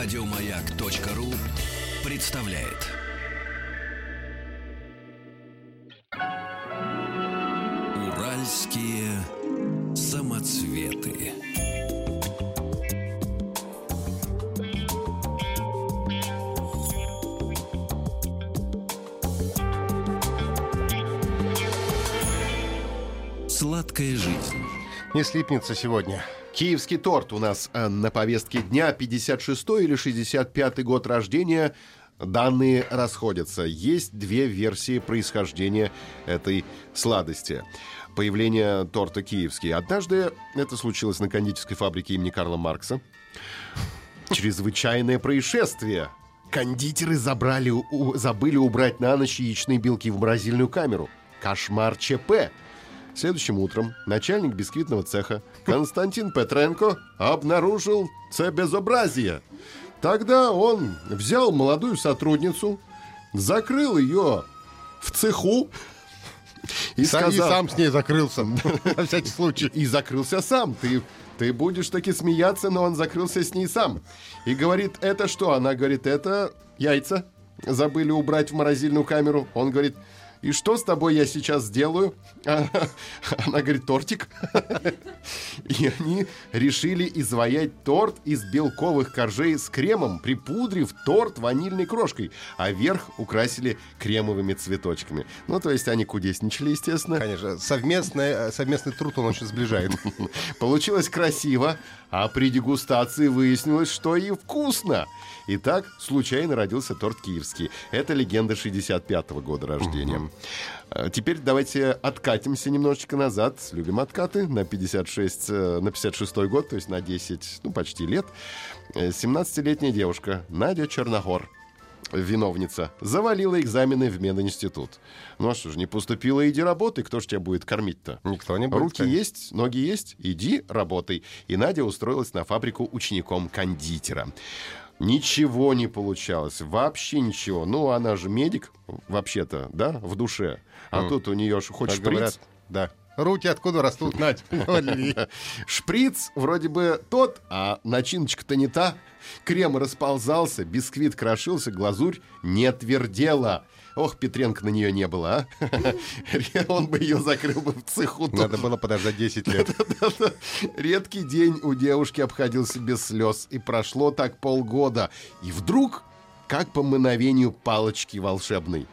Радиомаяк.ру представляет. Уральские самоцветы. Сладкая жизнь. Не слипнется сегодня. Киевский торт у нас э, на повестке дня. 56 или 65 год рождения. Данные расходятся. Есть две версии происхождения этой сладости. Появление торта киевский. Однажды это случилось на кондитерской фабрике имени Карла Маркса. Чрезвычайное происшествие. Кондитеры забрали, у- забыли убрать на ночь яичные белки в морозильную камеру. Кошмар ЧП. Следующим утром начальник бисквитного цеха Константин Петренко обнаружил це безобразие. Тогда он взял молодую сотрудницу, закрыл ее в цеху и, Сам, и сказал, сам с ней закрылся, на всякий случай. и закрылся сам. Ты, ты будешь таки смеяться, но он закрылся с ней сам. И говорит, это что? Она говорит, это яйца. Забыли убрать в морозильную камеру. Он говорит, и что с тобой я сейчас сделаю? Она говорит, тортик. И они решили изваять торт из белковых коржей с кремом, припудрив торт ванильной крошкой, а верх украсили кремовыми цветочками. Ну, то есть они кудесничали, естественно. Конечно, совместный, э, совместный труд он очень сближает. Получилось красиво, а при дегустации выяснилось, что и вкусно. Итак, случайно родился торт киевский. Это легенда 65-го года рождения. А Теперь давайте откатимся немножечко назад. Любим откаты на 56, э, на 56 год, то есть на 10, ну, почти лет. Э, 17-летняя девушка Надя Черногор виновница, завалила экзамены в мединститут. Ну а что ж, не поступила, иди работай, кто ж тебя будет кормить-то? Никто не будет. Руки есть, ноги есть, иди работай. И Надя устроилась на фабрику учеником кондитера. Ничего не получалось, вообще ничего. Ну, она же медик, вообще-то, да, в душе. А тут у нее ж хоть шприц, говорят, да. Руки откуда растут, Надь? Шприц вроде бы тот, а начиночка-то не та. Крем расползался, бисквит крошился, глазурь не твердела. Ох, Петренко на нее не было, а? Он бы ее закрыл бы в цеху. Надо было подождать 10 лет. Редкий день у девушки обходился без слез. И прошло так полгода. И вдруг, как по мановению палочки волшебной.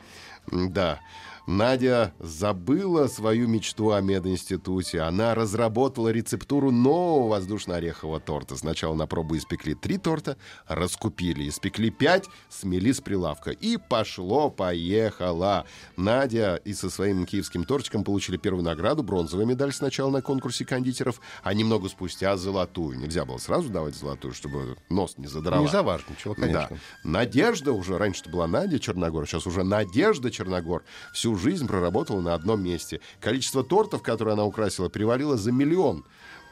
Да, Надя забыла свою мечту о мединституте. Она разработала рецептуру нового воздушно-орехового торта. Сначала на пробу испекли три торта, раскупили. Испекли пять, смели с прилавка. И пошло-поехало. Надя и со своим киевским тортиком получили первую награду, бронзовую медаль сначала на конкурсе кондитеров, а немного спустя золотую. Нельзя было сразу давать золотую, чтобы нос не задрала. Не заважничало, конечно. Да. Надежда уже, раньше-то была Надя Черногор, сейчас уже Надежда Черногор, всю жизнь проработала на одном месте. Количество тортов, которые она украсила, перевалило за миллион.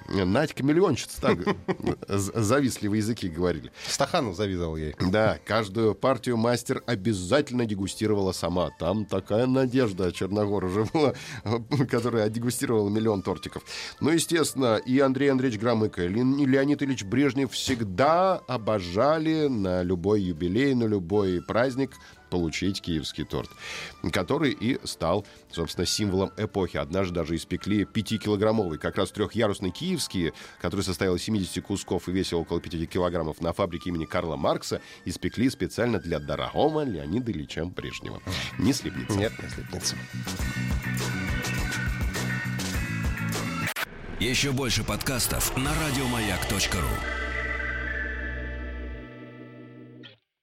Надька миллионщица, так з- завистливые языки говорили. Стаханов завидовал ей. Да, каждую партию мастер обязательно дегустировала сама. Там такая надежда Черногор уже была, которая дегустировала миллион тортиков. Ну, естественно, и Андрей Андреевич Громыко, и Леонид Ильич Брежнев всегда обожали на любой юбилей, на любой праздник получить киевский торт, который и стал, собственно, символом эпохи. Однажды даже испекли 5-килограммовый, как раз трехъярусный киевский, который состоял из 70 кусков и весил около 5 килограммов на фабрике имени Карла Маркса, испекли специально для дорогого Леонида Ильича Брежнева. Не слепнется. Нет, не слепнется. Еще больше подкастов на радиомаяк.ру.